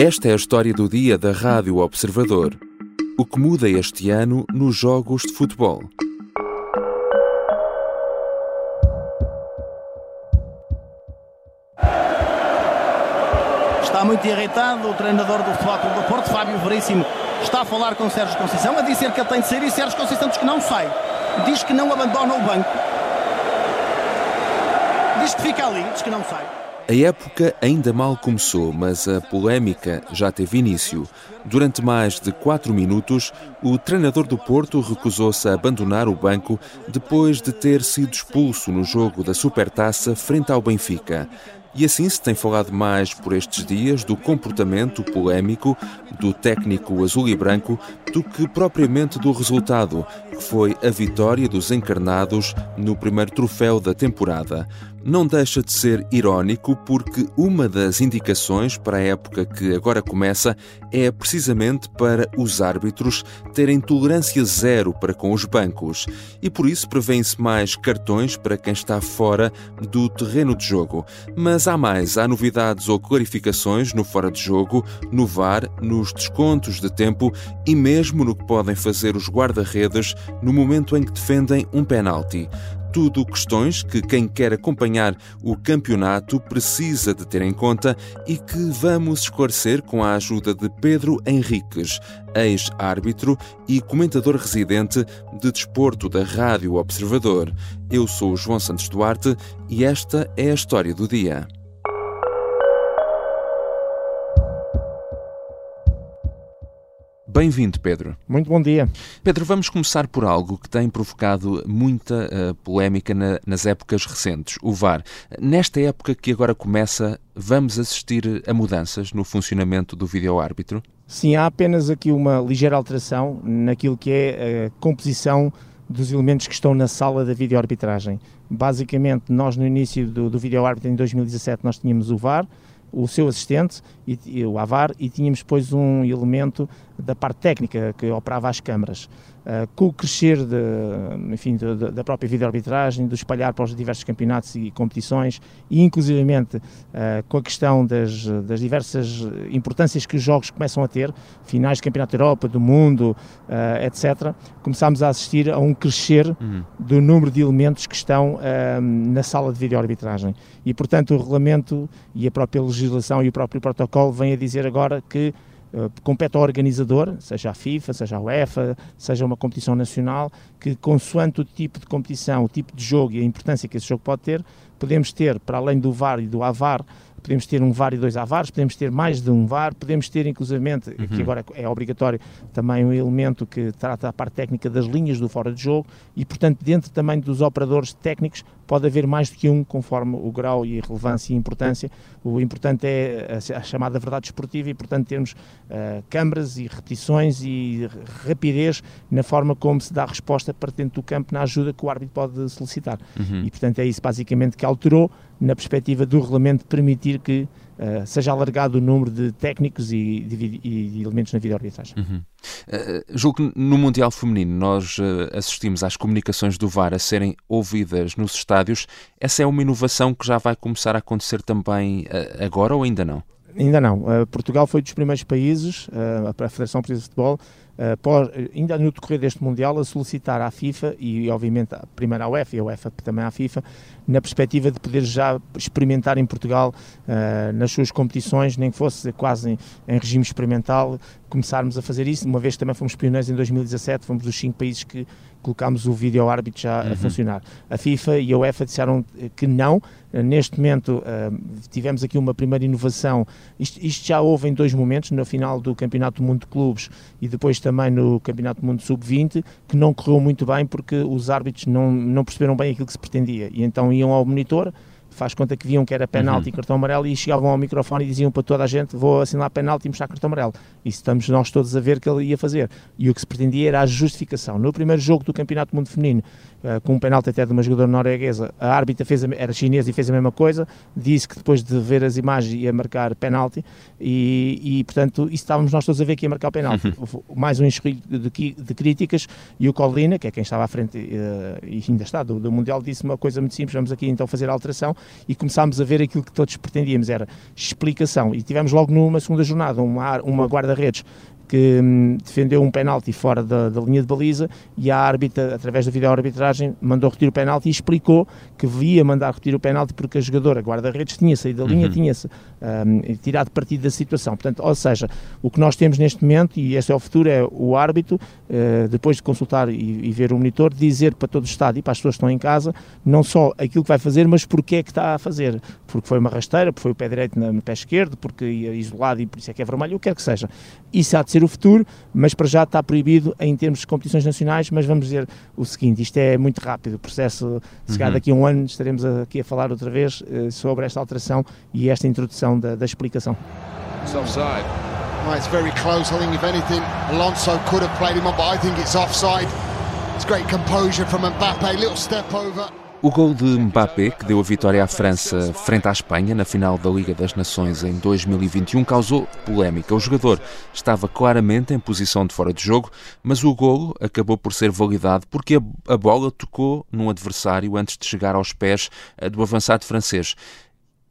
Esta é a história do dia da Rádio Observador. O que muda este ano nos jogos de futebol. Está muito irritado o treinador do Futebol Clube do Porto, Fábio Veríssimo, está a falar com Sérgio Conceição, a dizer que ele tem de sair e Sérgio Conceição diz que não sai. Diz que não abandona o banco. Diz que fica ali, diz que não sai. A época ainda mal começou, mas a polémica já teve início. Durante mais de quatro minutos, o treinador do Porto recusou-se a abandonar o banco depois de ter sido expulso no jogo da Supertaça frente ao Benfica. E assim se tem falado mais por estes dias do comportamento polémico do técnico azul e branco do que propriamente do resultado, que foi a vitória dos encarnados no primeiro troféu da temporada não deixa de ser irónico porque uma das indicações para a época que agora começa é precisamente para os árbitros terem tolerância zero para com os bancos. E por isso prevêem-se mais cartões para quem está fora do terreno de jogo. Mas há mais, há novidades ou clarificações no fora de jogo, no VAR, nos descontos de tempo e mesmo no que podem fazer os guarda-redes no momento em que defendem um penalti tudo questões que quem quer acompanhar o campeonato precisa de ter em conta e que vamos esclarecer com a ajuda de Pedro Henriques, ex-árbitro e comentador residente de desporto da Rádio Observador. Eu sou João Santos Duarte e esta é a história do dia. Bem-vindo, Pedro. Muito bom dia. Pedro, vamos começar por algo que tem provocado muita uh, polémica na, nas épocas recentes, o VAR. Nesta época que agora começa, vamos assistir a mudanças no funcionamento do vídeo-árbitro? Sim, há apenas aqui uma ligeira alteração naquilo que é a composição dos elementos que estão na sala da vídeo-arbitragem. Basicamente, nós no início do, do vídeo-árbitro em 2017 nós tínhamos o VAR, o seu assistente, e, e, o AVAR, e tínhamos depois um elemento da parte técnica que operava as câmaras. Uh, com o crescer de, enfim, de, de, da própria vídeo-arbitragem, do espalhar para os diversos campeonatos e competições, e inclusivamente uh, com a questão das, das, diversas importâncias que os jogos começam a ter, finais de Campeonato da Europa, do mundo, uh, etc., começámos a assistir a um crescer uhum. do número de elementos que estão na sala de vídeo-arbitragem. E, portanto, o regulamento e a própria legislação e o próprio protocolo vêm a dizer agora que Uh, compete ao organizador, seja a FIFA, seja a UEFA, seja uma competição nacional, que consoante o tipo de competição, o tipo de jogo e a importância que esse jogo pode ter, podemos ter, para além do VAR e do AVAR, podemos ter um VAR e dois AVARs, podemos ter mais de um VAR, podemos ter inclusivamente, uhum. que agora é obrigatório, também um elemento que trata a parte técnica das linhas do fora de jogo e, portanto, dentro também dos operadores técnicos pode haver mais do que um, conforme o grau e a relevância e importância. O importante é a, chamada verdade esportiva e, portanto, termos uh, câmaras e repetições e rapidez na forma como se dá resposta para dentro do campo na ajuda que o árbitro pode solicitar. Uhum. E, portanto, é isso basicamente que alterou na perspectiva do regulamento permitir que uh, seja alargado o número de técnicos e de, e de elementos na vida arbitragem. Uhum. Uh, julgo que no Mundial Feminino nós uh, assistimos às comunicações do VAR a serem ouvidas nos estádios. Essa é uma inovação que já vai começar a acontecer também agora ou ainda não? Ainda não. Portugal foi dos primeiros países, a Federação Portuguesa de Futebol, ainda no decorrer deste Mundial, a solicitar à FIFA e, obviamente, primeiro à UEFA e a UEFA também à FIFA, na perspectiva de poder já experimentar em Portugal uh, nas suas competições, nem que fosse quase em, em, regime experimental, começarmos a fazer isso, uma vez que também fomos pioneiros em 2017, fomos dos cinco países que colocámos o vídeo árbitro já uhum. a funcionar. A FIFA e a UEFA disseram que não, neste momento uh, tivemos aqui uma primeira inovação, isto, isto, já houve em dois momentos, no final do Campeonato do Mundo de Clubes e depois também no Campeonato do Mundo Sub-20, que não correu muito bem porque os árbitros não, não perceberam bem aquilo que se pretendia e então iam ao monitor, faz conta que viam que era penalti uhum. e cartão amarelo e chegavam ao microfone e diziam para toda a gente vou assinar penalti e mostrar cartão amarelo. Isso estamos nós todos a ver que ele ia fazer. E o que se pretendia era a justificação. No primeiro jogo do Campeonato do Mundo Feminino, com um penalti até de uma jogadora norueguesa, a árbitra fez a, era chinesa e fez a mesma coisa, disse que depois de ver as imagens ia marcar penalti e, e portanto, isso estávamos nós todos a ver que ia marcar o penalti. Uhum. Mais um enxerrilho de, de, críticas e o Colina, que é quem estava à frente uh, e ainda está do, do Mundial, disse uma coisa muito simples, vamos aqui então fazer a alteração e começámos a ver aquilo que todos pretendíamos, era explicação. E tivemos logo numa segunda jornada uma, uma guarda-redes que hum, defendeu um penalti fora da, da, linha de baliza e a árbitra, através da videoarbitragem, mandou retirar o penalti e explicou que via mandar retirar o penalti porque a jogadora guarda-redes tinha saído da linha, uhum. tinha-se um, tirado partido da situação. Portanto, ou seja, o que nós temos neste momento, e este é o futuro, é o árbitro, uh, depois de consultar e, e, ver o monitor, dizer para todo o Estado e para as pessoas que estão em casa, não só aquilo que vai fazer, mas porque é que está a fazer. Porque foi uma rasteira, porque foi o pé direito no pé esquerdo, porque ia isolado e por isso é que é vermelho, o que quer que seja. Isso há de ser ser o futuro, mas para já está proibido em termos de competições nacionais, mas vamos dizer o seguinte, isto é muito rápido, o processo, se calhar uhum. daqui a um ano estaremos aqui a falar outra vez uh, sobre esta alteração e esta introdução da, da explicação. It's offside. Well, it's very close. I think if anything, Alonso could have played him on, but I think it's offside. It's great composure from Mbappe, little step over. O gol de Mbappé, que deu a vitória à França frente à Espanha na final da Liga das Nações em 2021, causou polémica. O jogador estava claramente em posição de fora de jogo, mas o gol acabou por ser validado porque a bola tocou num adversário antes de chegar aos pés eh, do avançado francês.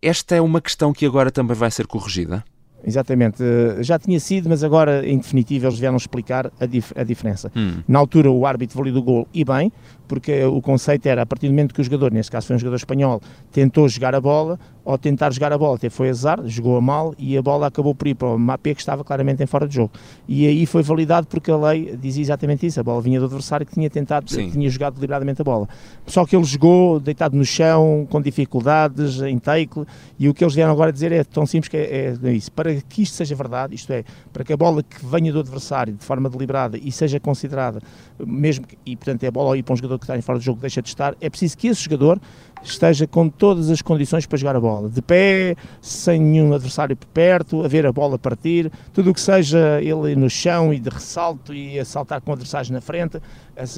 Esta é uma questão que agora também vai ser corrigida? Exatamente, eh, já tinha sido, mas agora em definitivo eles vieram explicar a, dif a diferença. Hum. Na altura o árbitro validou o gol e bem, porque o conceito era a partir do momento que o jogador, neste caso foi um jogador espanhol, tentou jogar a bola, ao tentar jogar a bola até foi azar, jogou a mal e a bola acabou por ir para o Mapé que estava claramente em fora de jogo. E aí foi validado porque a lei dizia exatamente isso, a bola vinha do adversário que tinha tentado, Sim. tinha jogado deliberadamente a bola. Só que ele jogou deitado no chão, com dificuldades, em take, e o que eles vieram agora dizer é tão simples que é, é isso. Para que isto seja verdade, isto é, para que a bola que venha do adversário de forma deliberada e seja considerada, mesmo que, e portanto é a bola ir para um jogador que está em fora de jogo deixa de estar, é preciso que esse jogador esteja com todas as condições para jogar a bola, de pé, sem nenhum adversário por perto, a ver a bola partir, tudo o que seja ele no chão e de ressalto e a saltar com adversários na frente,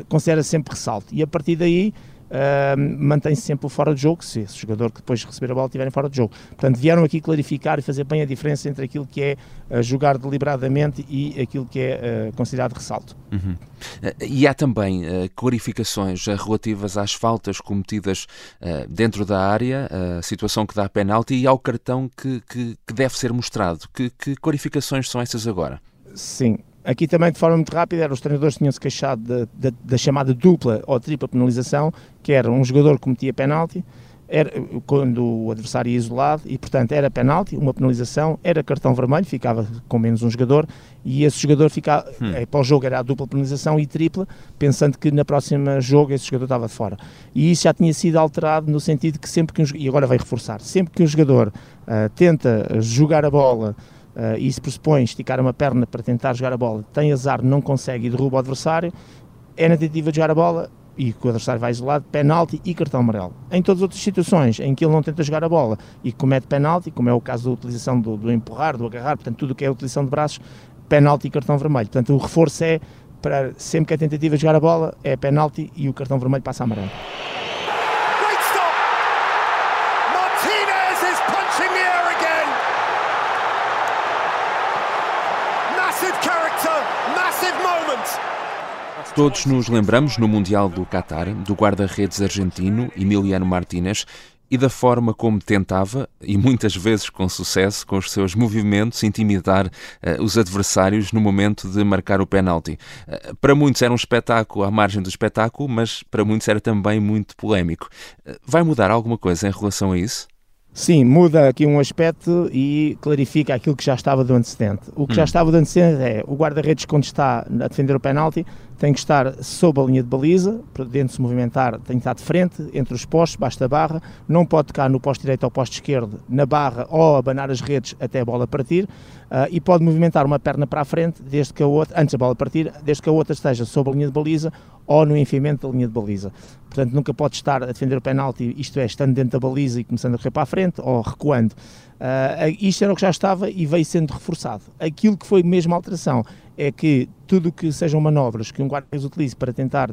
considera sempre ressalto. E a partir daí uh, mantém-se sempre fora de jogo, se esse jogador que depois receber a bola estiver fora de jogo. Portanto, vieram aqui clarificar e fazer bem a diferença entre aquilo que é uh, jogar deliberadamente e aquilo que é uh, considerado ressalto. Uhum. E há também clarificações relativas às faltas cometidas dentro da área, a situação que dá penalti e ao cartão que, que, que deve ser mostrado. Que, que clarificações são essas agora? Sim, Aqui também, de forma muito rápida, os treinadores tinham-se queixado da chamada dupla ou tripla penalização, que era um jogador que cometia penalti, era, quando o adversário ia isolado, e portanto era penalti, uma penalização, era cartão vermelho, ficava com menos um jogador, e esse jogador ficava, hum. é, para o jogo era a dupla penalização e tripla, pensando que na próxima jogo esse jogador estava de fora. E isso já tinha sido alterado no sentido que sempre que um, e agora vai reforçar, sempre que um jogador uh, tenta jogar a bola uh, e se pressupõe esticar uma perna para tentar jogar a bola, tem azar, não consegue e derruba o adversário, é na tentativa de jogar a bola e que o adversário vai isolado, penalti e cartão amarelo. Em todas as outras situações em que ele não tenta jogar a bola e comete penalti, como é o caso da utilização do, do empurrar, do agarrar, portanto tudo o que é a utilização de braços, penalti e cartão vermelho. Portanto o reforço é para sempre que é tentativa de jogar a bola é penalti e o cartão vermelho passa a amarelo. Todos nos lembramos no Mundial do Qatar do guarda-redes argentino Emiliano Martínez e da forma como tentava, e muitas vezes com sucesso, com os seus movimentos, intimidar uh, os adversários no momento de marcar o penalti. Uh, para muitos era um espetáculo à margem do espetáculo, mas para muitos era também muito polémico. Uh, vai mudar alguma coisa em relação a isso? Sim, muda aqui um aspecto e clarifica aquilo que já estava do antecedente. O que hum. já estava do antecedente é o guarda-redes, quando está a defender o penalti, tem que estar sob a linha de baliza, para dentro se movimentar, tem que estar de frente, entre os postos, basta a barra, não pode tocar no posto direito ou posto esquerdo, na barra ou abanar as redes até a bola partir, e pode movimentar uma perna para a frente, desde que a outra, antes da bola partir, desde que a outra esteja sob a linha de baliza ou no enfiamento da linha de baliza. Portanto, nunca pode estar a defender o penalti, isto é, estando dentro da baliza e começando a correr para a frente, ou recuando. Uh, isto era o que já estava e veio sendo reforçado. Aquilo que foi mesmo alteração é que tudo que sejam manobras que um guarda-redes utilize para tentar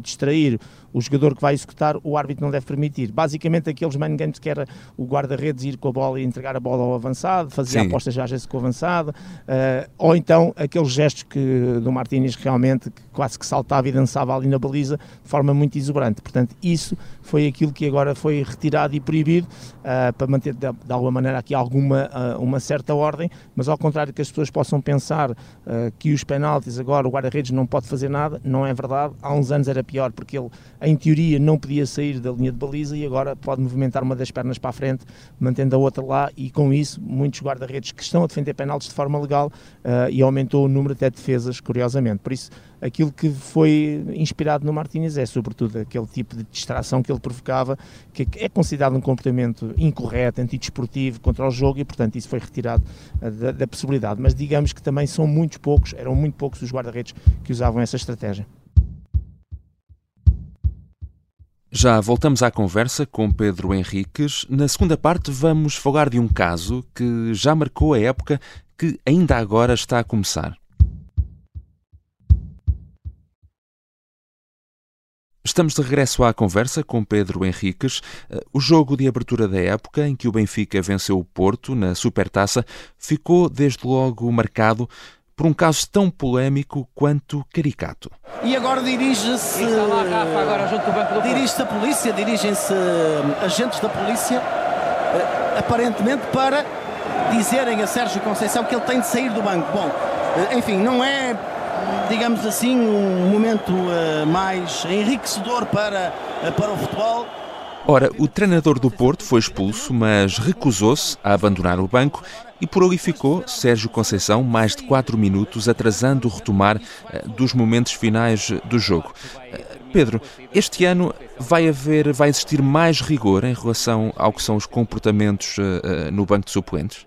distrair o jogador que vai executar, o árbitro não deve permitir. Basicamente, aqueles man games que era o guarda-redes ir com a bola e entregar a bola ao avançado, fazer Sim. apostas já com o avançado, uh, ou então aqueles gestos que do Martínez realmente que quase que saltava e dançava ali na baliza de forma muito exuberante. Portanto, isso foi aquilo que agora foi retirado e proibido uh, para manter de, de, alguma maneira aqui alguma uh, uma certa ordem, mas ao contrário que as pessoas possam pensar uh, que os penaltis agora o guarda-redes não pode fazer nada, não é verdade. Há uns anos era pior porque ele em teoria não podia sair da linha de baliza e agora pode movimentar uma das pernas para a frente, mantendo a outra lá e com isso muitos guarda-redes que estão a defender penaltis de forma legal e aumentou o número até de defesas, curiosamente. Por isso aquilo que foi inspirado no Martínez é sobretudo aquele tipo de distração que ele provocava, que é considerado um comportamento incorreto, antidesportivo contra o jogo e portanto isso foi retirado uh, da, da possibilidade. Mas digamos que também são muitos poucos, eram muito poucos os guarda-redes que usavam essa estratégia. Já voltamos à conversa com Pedro Henriques. Na segunda parte, vamos falar de um caso que já marcou a época que ainda agora está a começar. Estamos de regresso à conversa com Pedro Henriques. Eh, o jogo de abertura da época, em que o Benfica venceu o Porto na Supertaça, ficou desde logo marcado por um caso tão polémico quanto caricato. E agora dirige-se. Dirige-se a polícia, dirigem-se hum, agentes da polícia, eh, aparentemente para dizerem a Sérgio Conceição que ele tem de sair do banco. Bom, eh, enfim, não é digamos assim, um momento uh, mais enriquecedor para, uh, para o futebol. Ora, o treinador do Porto foi expulso, mas recusou-se a abandonar o banco e por ali ficou Sérgio Conceição mais de 4 minutos atrasando o retomar uh, dos momentos finais do jogo. Pedro, este ano vai haver, vai existir mais rigor em relação ao que são os comportamentos no banco de suplentes?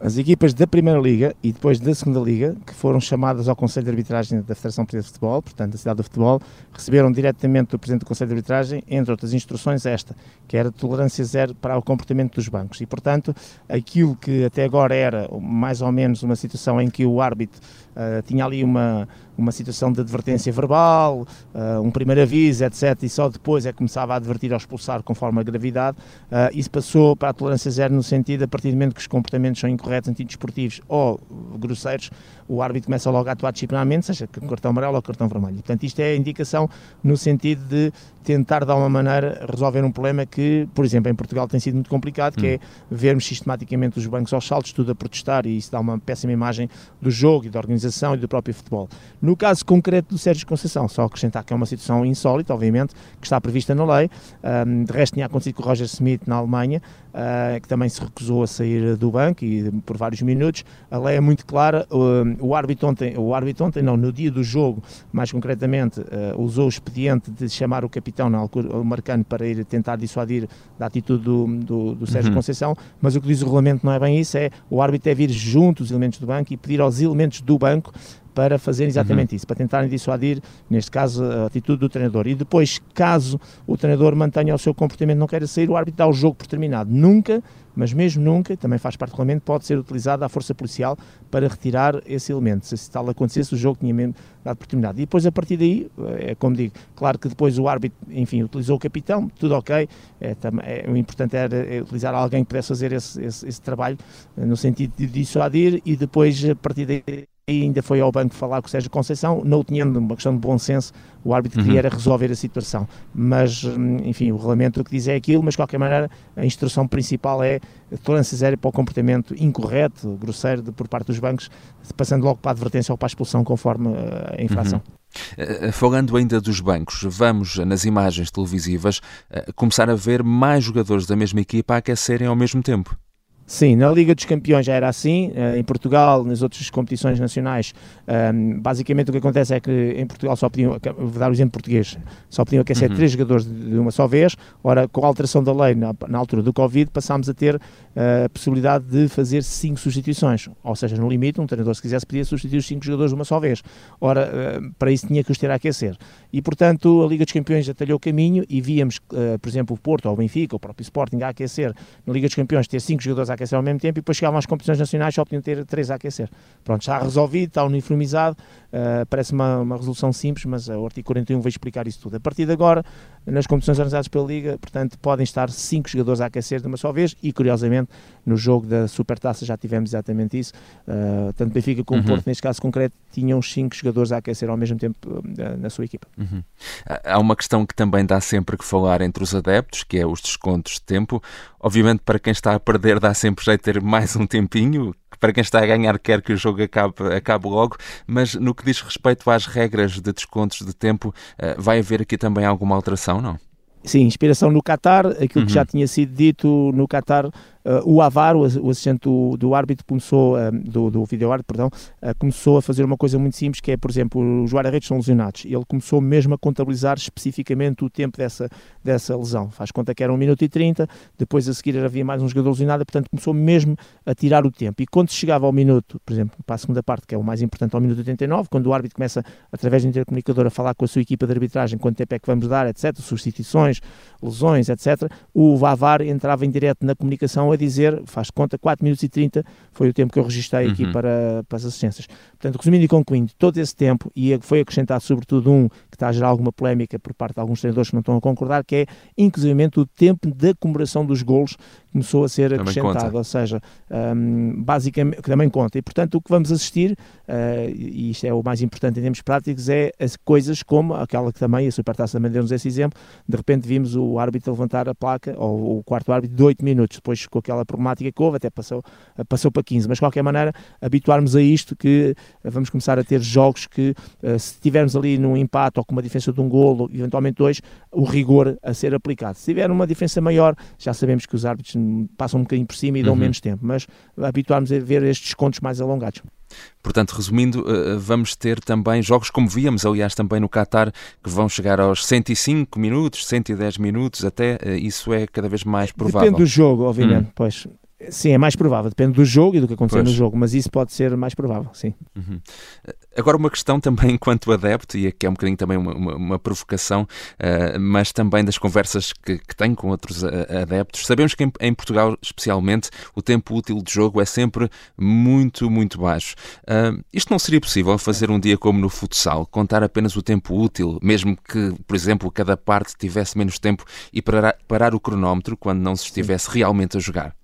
As equipas da Primeira Liga e depois da Segunda Liga, que foram chamadas ao Conselho de Arbitragem da Federação Portuguesa de Futebol, portanto da Cidade do Futebol, receberam diretamente do Presidente do Conselho de Arbitragem, entre outras instruções, esta, que era tolerância zero para o comportamento dos bancos. E, portanto, aquilo que até agora era mais ou menos uma situação em que o árbitro uh, tinha ali uma, uma situação de advertência verbal, uh, um primeiro aviso, etc., e só depois é que começava a advertir ao expulsar conforme a gravidade, uh, isso passou para a tolerância zero no sentido, a partir do momento que os comportamentos são incorretos, antidesportivos ou grosseiros, o árbitro começa logo a atuar disciplinarmente, seja com cartão amarelo ou cartão vermelho. Portanto, isto é indicação no sentido de tentar, de alguma maneira, resolver um problema que, por exemplo, em Portugal tem sido muito complicado, que hum. é vermos sistematicamente os bancos aos saltos, tudo a protestar, e isso dá uma péssima imagem do jogo e da organização e do próprio futebol. No caso concreto do Sérgio Conceição, só acrescentar que é uma situação insólita, obviamente, que está prevista na lei. Um, de resto, tinha acontecido com o Roger Smith na Alemanha, uh, que também se recusou a sair do banco e por vários minutos. A lei é muito clara. Uh, o árbitro ontem, o árbitro ontem, não, no dia do jogo, mais concretamente, uh, usou o expediente de chamar o capitão, na altura, o Marcano, para ir tentar dissuadir da atitude do, do, do Sérgio uhum. Conceição. Mas o que diz o regulamento não é bem isso, é o árbitro é vir junto os elementos do banco e pedir aos elementos do banco para fazer exatamente uhum. isso, para tentarem dissuadir, neste caso, a atitude do treinador. E depois, caso o treinador mantenha o seu comportamento não queira sair, o árbitro dá o jogo por terminado. Nunca, mas mesmo nunca, também faz parte do regulamento, pode ser utilizada a força policial para retirar esse elemento. Se tal acontecesse, o jogo tinha mesmo dado por terminado. E depois, a partir daí, é como digo, claro que depois o árbitro, enfim, utilizou o capitão, tudo ok, é, é, o importante era é utilizar alguém que pudesse fazer esse, esse, esse trabalho, no sentido de dissuadir, e depois, a partir daí, e ainda foi ao banco falar com o Sérgio Conceição, não tinhando uma questão de bom senso, o árbitro uhum. queria era resolver a situação. Mas, hum, enfim, o regulamento o que diz é aquilo, mas de qualquer maneira a instrução principal é tolerância zero para o comportamento incorreto, grosseiro de, por parte dos bancos, passando logo para a advertência ou para a expulsão conforme eh, a infração. Uhum. Falando ainda dos bancos, vamos nas imagens televisivas eh, começar a ver mais jogadores da mesma equipa a aquecerem ao mesmo tempo. Sim, na Liga dos Campeões já era assim, eh, em Portugal, nas outras competições nacionais, ehm, basicamente o que acontece é que em Portugal só podiam, vou dar o exemplo português, só podiam aquecer uhum. três jogadores de uma só vez, ora com a alteração da lei na, na altura do Covid passámos a ter eh, a possibilidade de fazer cinco substituições, ou seja, no limite um treinador se quisesse podia substituir os cinco jogadores de uma só vez, ora eh, para isso tinha que os ter a aquecer. E portanto a Liga dos Campeões atalhou o caminho e víamos, por exemplo, o Porto ou o Benfica, o próprio Sporting a aquecer na Liga dos Campeões ter cinco jogadores a aquecer ao mesmo tempo e depois chegavam às competições nacionais só podiam ter três a aquecer. Pronto, está resolvido, está uniformizado, uh, parece uma, uma resolução simples, mas o artigo 41 vai explicar isso tudo. A partir de agora, nas competições organizadas pela Liga, portanto, podem estar cinco jogadores a aquecer de uma só vez e, curiosamente, no jogo da Supertaça já tivemos exatamente isso. Uh, tanto Benfica como uhum. Porto, neste caso concreto, tinham cinco jogadores a aquecer ao mesmo tempo uh, na sua equipa. Uhum. Há uma questão que também dá sempre que falar entre os adeptos, que é os descontos de tempo. Obviamente, para quem está a perder, dá sempre jeito de ter mais um tempinho. Para quem está a ganhar, quer que o jogo acabe, acabe logo, mas no que diz respeito às regras de descontos de tempo, uh, vai haver aqui também alguma alteração, não? Sim, inspiração no Qatar, aquilo uhum. que já tinha sido dito no Qatar Uh, o Avar, o, assistente do, do, árbitro, começou, uh, do, do vídeo árbitro, perdão, uh, começou a fazer uma coisa muito simples, que é, por exemplo, os guarda-redes são lesionados. Ele começou mesmo a contabilizar especificamente o tempo dessa, dessa lesão. Faz conta que era 1 minuto e 30, depois a seguir havia mais um jogador lesionado, portanto começou mesmo a tirar o tempo. E quando chegava ao minuto, por exemplo, para a segunda parte, que é o mais importante, ao minuto 89, quando o árbitro começa, através do intercomunicador, a falar com a sua equipa de arbitragem, quanto tempo é que vamos dar, etc., substituições, lesões, etc., o Vavar entrava em direto na comunicação a dizer, faz conta, 4 minutos e 30 foi o tempo que eu registrei aqui uhum. para, para as assistências. Portanto, resumindo e concluindo, todo esse tempo, e foi acrescentado sobretudo um que está a gerar alguma polémica por parte de alguns treinadores que não estão a concordar, que é inclusivamente o tempo da comemoração dos golos começou a ser também acrescentado, conta. ou seja, um, basicamente, que também conta. E portanto, o que vamos assistir, uh, e isto é o mais importante em termos práticos, é as coisas como aquela que também, a Supertaça também deu-nos esse exemplo, de repente vimos o árbitro levantar a placa, ou o quarto árbitro, de 8 minutos, depois com aquela problemática que houve, até passou, passou para 15. Mas de qualquer maneira, habituarmos a isto que vamos começar a ter jogos que, uh, se tivermos ali num empate ou com uma diferença de um golo, eventualmente dois, o rigor a ser aplicado. Se tiver uma diferença maior, já sabemos que os árbitros passam um bocadinho por cima e dão uhum. menos tempo, mas habituarmos a ver estes descontos mais alongados. Portanto, resumindo, eh, vamos ter também jogos como víamos, aliás, também no Qatar, que vão chegar aos 105 minutos, 110 minutos, até eh, isso é cada vez mais provável. Depende do jogo, obviamente, hum. pois. Sim, é mais provável, depende do jogo e do que acontecer pois. no jogo, mas isso pode ser mais provável, sim. Uhum. Agora, uma questão também enquanto adepto, e aqui é um bocadinho também uma, uma, uma provocação, uh, mas também das conversas que, que tenho com outros uh, adeptos. Sabemos que em, em, Portugal, especialmente, o tempo útil de jogo é sempre muito, muito baixo. Uh, isto não seria possível fazer um dia como no futsal, contar apenas o tempo útil, mesmo que, por exemplo, cada parte tivesse menos tempo e parar, parar o cronómetro quando não se estivesse realmente a jogar?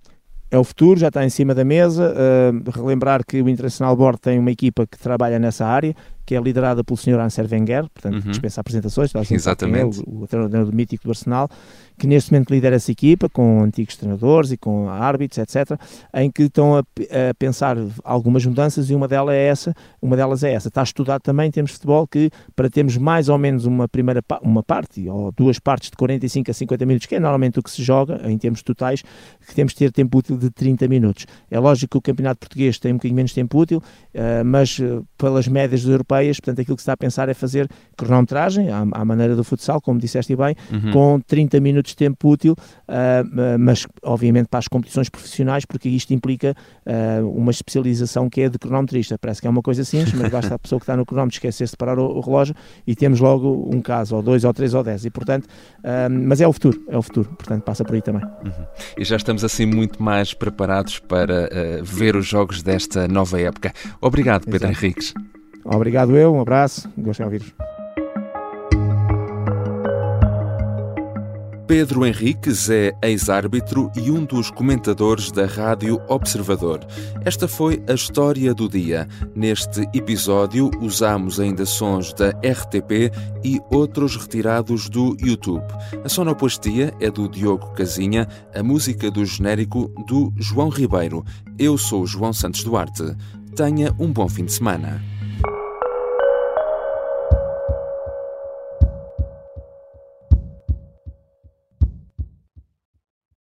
É o futuro, já está em cima da mesa. Uh, relembrar que o Internacional Board tem uma equipa que trabalha nessa área, que é liderada pelo Sr. Ansel Wenger, portanto, uhum. dispensa apresentações, Exatamente. É, o, o treinador mítico do Arsenal, que neste momento lidera essa equipa, com antigos treinadores e com árbitros, etc., em que estão a, a, pensar algumas mudanças e uma delas é essa, uma delas é essa. Está estudado também em termos de futebol que para termos mais ou menos uma primeira uma parte ou duas partes de 45 a 50 minutos, que é normalmente o que se joga em termos totais, que temos de ter tempo útil de 30 minutos. É lógico que o Campeonato Português tem um bocadinho menos tempo útil, uh, mas uh, pelas médias europeias europeias, portanto aquilo que se está a pensar é fazer cronometragem, à, à maneira do futsal, como disseste bem, uhum. com 30 minutos de tempo útil, uh, mas obviamente para as competições profissionais, porque isto implica uh, uma especialização que é de cronometrista. Parece que é uma coisa simples, mas basta a pessoa que está no cronómetro esquecer-se de parar o, o, relógio e temos logo um caso, ou dois, ou três, ou dez. E portanto, uh, mas é o futuro, é o futuro, portanto passa por aí também. Uhum. E já estamos assim muito mais preparados para ver os jogos desta nova época. Obrigado, Pedro Exato. Henriques. Obrigado eu, um abraço, gostei de ouvir-vos. Pedro Henriques é ex-árbitro e um dos comentadores da Rádio Observador. Esta foi a história do dia. Neste episódio usamos ainda sons da RTP e outros retirados do YouTube. A sonoplastia é do Diogo Casinha, a música do genérico do João Ribeiro. Eu sou João Santos Duarte. Tenha um bom fim de semana.